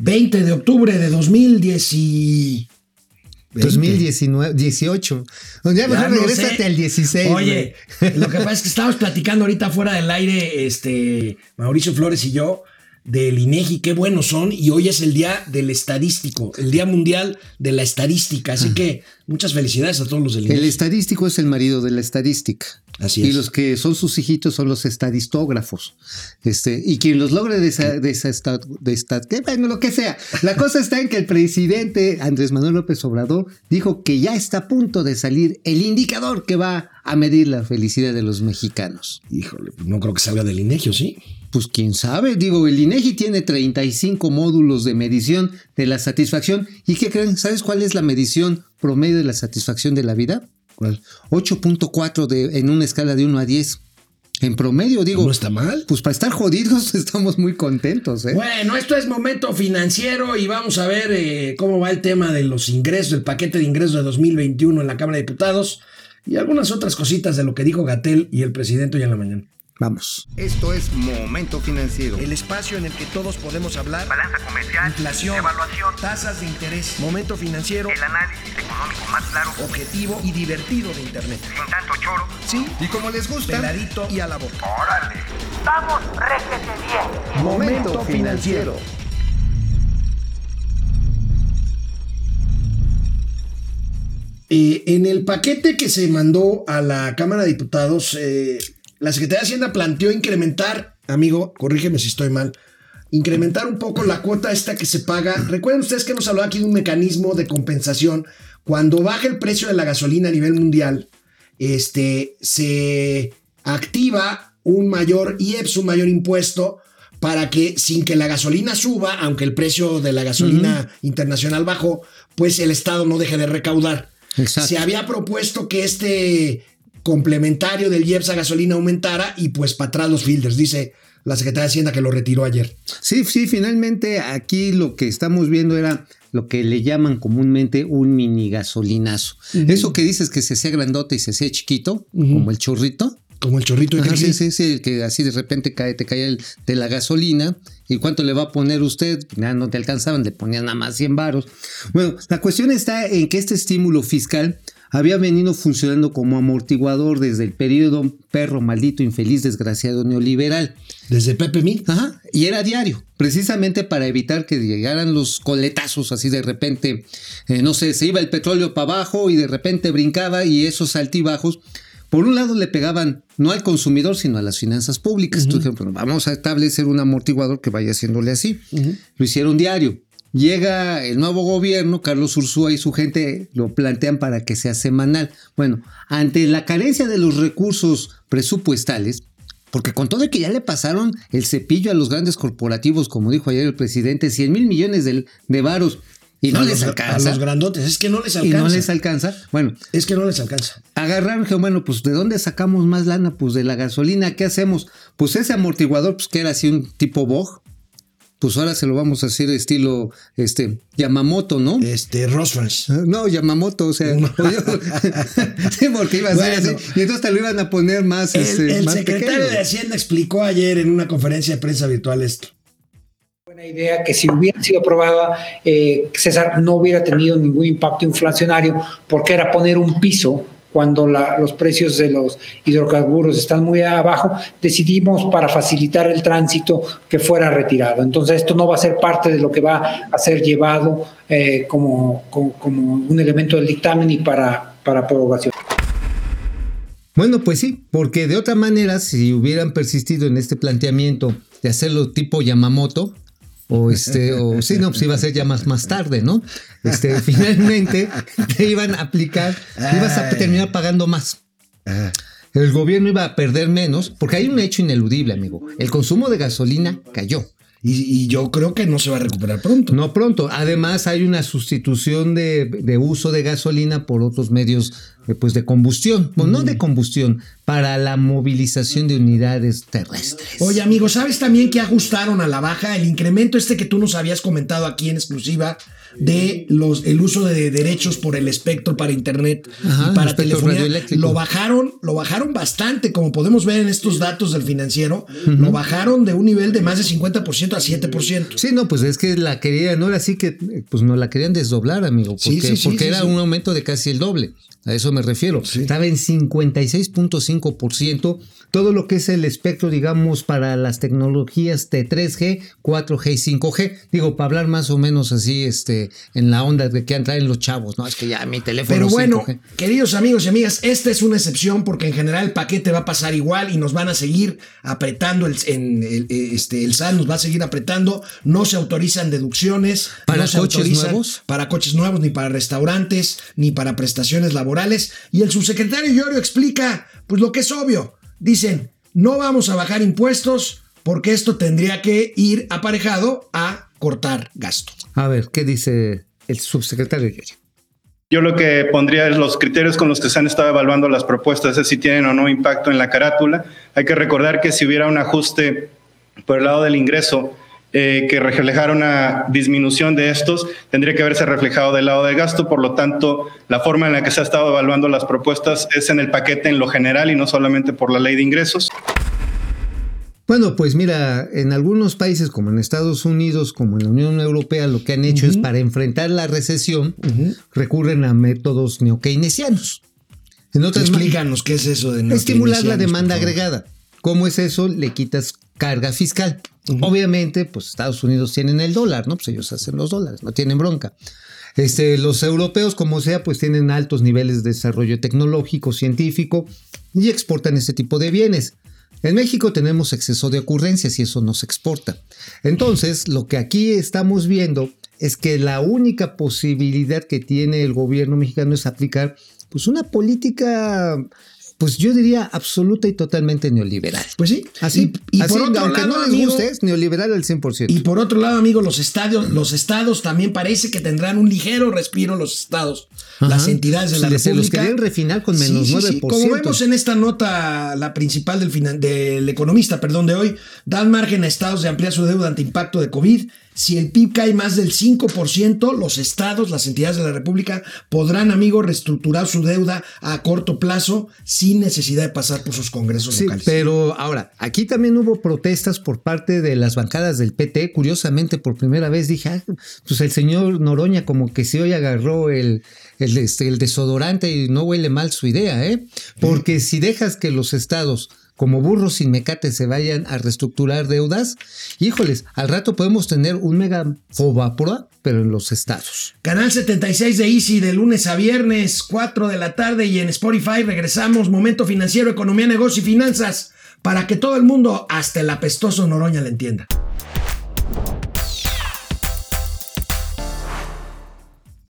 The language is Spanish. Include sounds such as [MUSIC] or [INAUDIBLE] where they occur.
20 de octubre de 2010 y... 2019, 18. Ya mejor regrésate al 16. Oye, lo que pasa es que estábamos platicando ahorita fuera del aire, este, Mauricio Flores y yo, del INEGI, qué buenos son, y hoy es el día del estadístico, el día mundial de la estadística, así que muchas felicidades a todos los del INEGI. El estadístico es el marido de la estadística. Así es. Y los que son sus hijitos son los estadistógrafos. Este, y quien los logre de esa, de esa esta- de esta- bueno, lo que sea. La cosa está en que el presidente Andrés Manuel López Obrador dijo que ya está a punto de salir el indicador que va a medir la felicidad de los mexicanos. Híjole, pues no creo que salga del INEGI, ¿o sí? Pues quién sabe, digo, el INEGI tiene 35 módulos de medición de la satisfacción. ¿Y qué creen? ¿Sabes cuál es la medición promedio de la satisfacción de la vida? ¿Cuál? 8.4 de- en una escala de 1 a 10. En promedio, digo. ¿No está mal? Pues para estar jodidos [LAUGHS] estamos muy contentos, ¿eh? Bueno, esto es momento financiero y vamos a ver eh, cómo va el tema de los ingresos, el paquete de ingresos de 2021 en la Cámara de Diputados y algunas otras cositas de lo que dijo Gatel y el presidente hoy en la mañana. Vamos. Esto es Momento Financiero. El espacio en el que todos podemos hablar. Balanza comercial, Inflación, evaluación, tasas de interés, momento financiero, el análisis económico más claro, objetivo y divertido de Internet. sin tanto choro. Sí, Y como les gusta, peladito y a la boca. ¡Órale! ¡Vamos, réjete bien! Momento Financiero. Eh, en el paquete que se mandó a la Cámara de Diputados, eh, la Secretaría de Hacienda planteó incrementar, amigo, corrígeme si estoy mal, incrementar un poco la cuota esta que se paga. Recuerden ustedes que hemos hablado aquí de un mecanismo de compensación. Cuando baja el precio de la gasolina a nivel mundial, este, se activa un mayor IEPS, un mayor impuesto, para que sin que la gasolina suba, aunque el precio de la gasolina internacional bajó, pues el Estado no deje de recaudar. Exacto. Se había propuesto que este complementario del IEPS a gasolina aumentara y pues para atrás los filters, dice la Secretaría de Hacienda que lo retiró ayer. Sí, sí, finalmente aquí lo que estamos viendo era lo que le llaman comúnmente un mini gasolinazo. Eso que dices que se hacía grandote y se hacía chiquito, como el chorrito. Como el chorrito de Ajá, sí, sí, sí, que así de repente cae, te cae el, de la gasolina. ¿Y cuánto le va a poner usted? Ya no te alcanzaban, le ponían nada más 100 varos. Bueno, la cuestión está en que este estímulo fiscal había venido funcionando como amortiguador desde el periodo perro maldito, infeliz, desgraciado neoliberal. Desde Pepe Mí. Ajá, y era diario, precisamente para evitar que llegaran los coletazos así de repente, eh, no sé, se iba el petróleo para abajo y de repente brincaba y esos altibajos, por un lado le pegaban no al consumidor, sino a las finanzas públicas. Entonces, dijeron, "Bueno, vamos a establecer un amortiguador que vaya haciéndole así. Lo hicieron diario. Llega el nuevo gobierno, Carlos Ursúa y su gente lo plantean para que sea semanal. Bueno, ante la carencia de los recursos presupuestales, porque con todo y que ya le pasaron el cepillo a los grandes corporativos, como dijo ayer el presidente, 100 mil millones de, de varos, y no a les los, alcanza. A los grandotes. Es que no les y alcanza. no les alcanza. Bueno, es que no les alcanza. agarraron, que bueno, pues ¿de dónde sacamos más lana? Pues de la gasolina, ¿qué hacemos? Pues ese amortiguador, pues que era así un tipo Bog, pues ahora se lo vamos a hacer estilo, este, Yamamoto, ¿no? Este, Rosfrans. No, Yamamoto, o sea, No. [LAUGHS] sí, porque iba a ser Bueno. así. Y entonces te lo iban a poner más, El, este, el más secretario pequeño. de Hacienda explicó ayer en una conferencia de prensa virtual esto. buena idea que si hubiera sido aprobada, eh, César no hubiera tenido ningún impacto inflacionario porque era poner un piso cuando la- los precios de los hidrocarburos están muy abajo, decidimos para facilitar el tránsito que fuera retirado. Entonces esto no va a ser parte de lo que va a ser llevado eh, como, un elemento del dictamen y para, para aprobación. Bueno, pues sí, porque de otra manera, si hubieran persistido en este planteamiento de hacerlo tipo Yamamoto, o este, o sí, no, pues iba a ser ya más, más tarde, ¿no? Este, [LAUGHS] finalmente te iban a aplicar, ibas a terminar pagando más. El gobierno iba a perder menos, porque hay un hecho ineludible, amigo. El consumo de gasolina cayó. Y, y yo creo que no se va a recuperar pronto. No pronto. Además, hay una sustitución de, de uso de gasolina por otros medios eh, pues de combustión. Bueno, no de combustión, para la movilización de unidades terrestres. Oye, amigo, ¿sabes también que ajustaron a la baja el incremento este que tú nos habías comentado aquí en exclusiva de los el uso de derechos por el espectro para internet Ajá, y para telefonía? Lo bajaron, lo bajaron bastante, como podemos ver en estos datos del financiero, lo bajaron de un nivel de más de 50% 8% a 7%. Sí, no, pues es que la querían, ahora sí que, pues no la querían desdoblar, amigo, porque, sí, sí, porque era un aumento de casi el doble. A eso me refiero. Estaba en 56.5%. Todo lo que es el espectro, digamos, para las tecnologías de 3G, 4G y 5G. Digo, para hablar más o menos así, este, en la onda de que traen los chavos, ¿no? Es que ya mi teléfono Pero bueno, 5G. queridos amigos y amigas, esta es una excepción porque en general el paquete va a pasar igual y nos van a seguir apretando el, en, el, eh, este, el SAT nos va a seguir apretando. No se autorizan deducciones. ¿Para no coches nuevos? Para coches nuevos, ni para restaurantes, ni para prestaciones laborales. Y el subsecretario Llorio explica, pues lo que es obvio. Dicen, no vamos a bajar impuestos porque esto tendría que ir aparejado a cortar gasto. A ver, ¿qué dice el subsecretario? Yo lo que pondría es los criterios con los que se han estado evaluando las propuestas, es si tienen o no impacto en la carátula. Hay que recordar que si hubiera un ajuste por el lado del ingreso eh, que reflejara una disminución de estos, tendría que haberse reflejado del lado del gasto. Por lo tanto, la forma en la que se ha estado evaluando las propuestas es en el paquete en lo general y no solamente por la ley de ingresos. Bueno, pues mira, en algunos países como en Estados Unidos, como en la Unión Europea, lo que han hecho es para enfrentar la recesión, recurren a métodos neokeynesianos. En otras Explícanos qué es eso de estimular la demanda agregada. ¿Cómo es eso? Le quitas carga fiscal. Obviamente, pues Estados Unidos tienen el dólar, ¿no? Pues ellos hacen los dólares, no tienen bronca. Este, los europeos, como sea, pues tienen altos niveles de desarrollo tecnológico, científico y exportan este tipo de bienes. En México tenemos exceso de ocurrencias y eso no se exporta. Entonces, lo que aquí estamos viendo es que la única posibilidad que tiene el gobierno mexicano es aplicar pues una política pues yo diría absoluta y totalmente neoliberal. Pues sí. Así, y, y así, por otro aunque lado, no les amigo, guste, es neoliberal al 100%. Y por otro lado, amigo, los estadios, los estados también parece que tendrán un ligero respiro los estados, Ajá. las entidades de la Sí, les- se los República. querían refinar con menos 9%. Como vemos en esta nota, la principal del economista, perdón, de hoy, dan margen a estados de ampliar su deuda ante impacto de COVID. Si el PIB cae más del 5%, los estados, las entidades de la República, podrán, amigo, reestructurar su deuda a corto plazo sin necesidad de pasar por sus congresos Sí, locales. pero ahora, aquí también hubo protestas por parte de las bancadas del PT. Curiosamente, por primera vez dije, ah, pues el señor Noroña como que si hoy agarró el, el, este, el desodorante y no huele mal su idea, ¿eh? Porque si dejas que los estados como burros sin mecate se vayan a reestructurar deudas, híjoles, al rato podemos tener un mega fobapora, pero en los estados. Canal 76 de Easy de lunes a viernes, 4 de la tarde y en Spotify regresamos Momento Financiero, Economía, Negocio y Finanzas para que todo el mundo, hasta el apestoso Noroña, le entienda.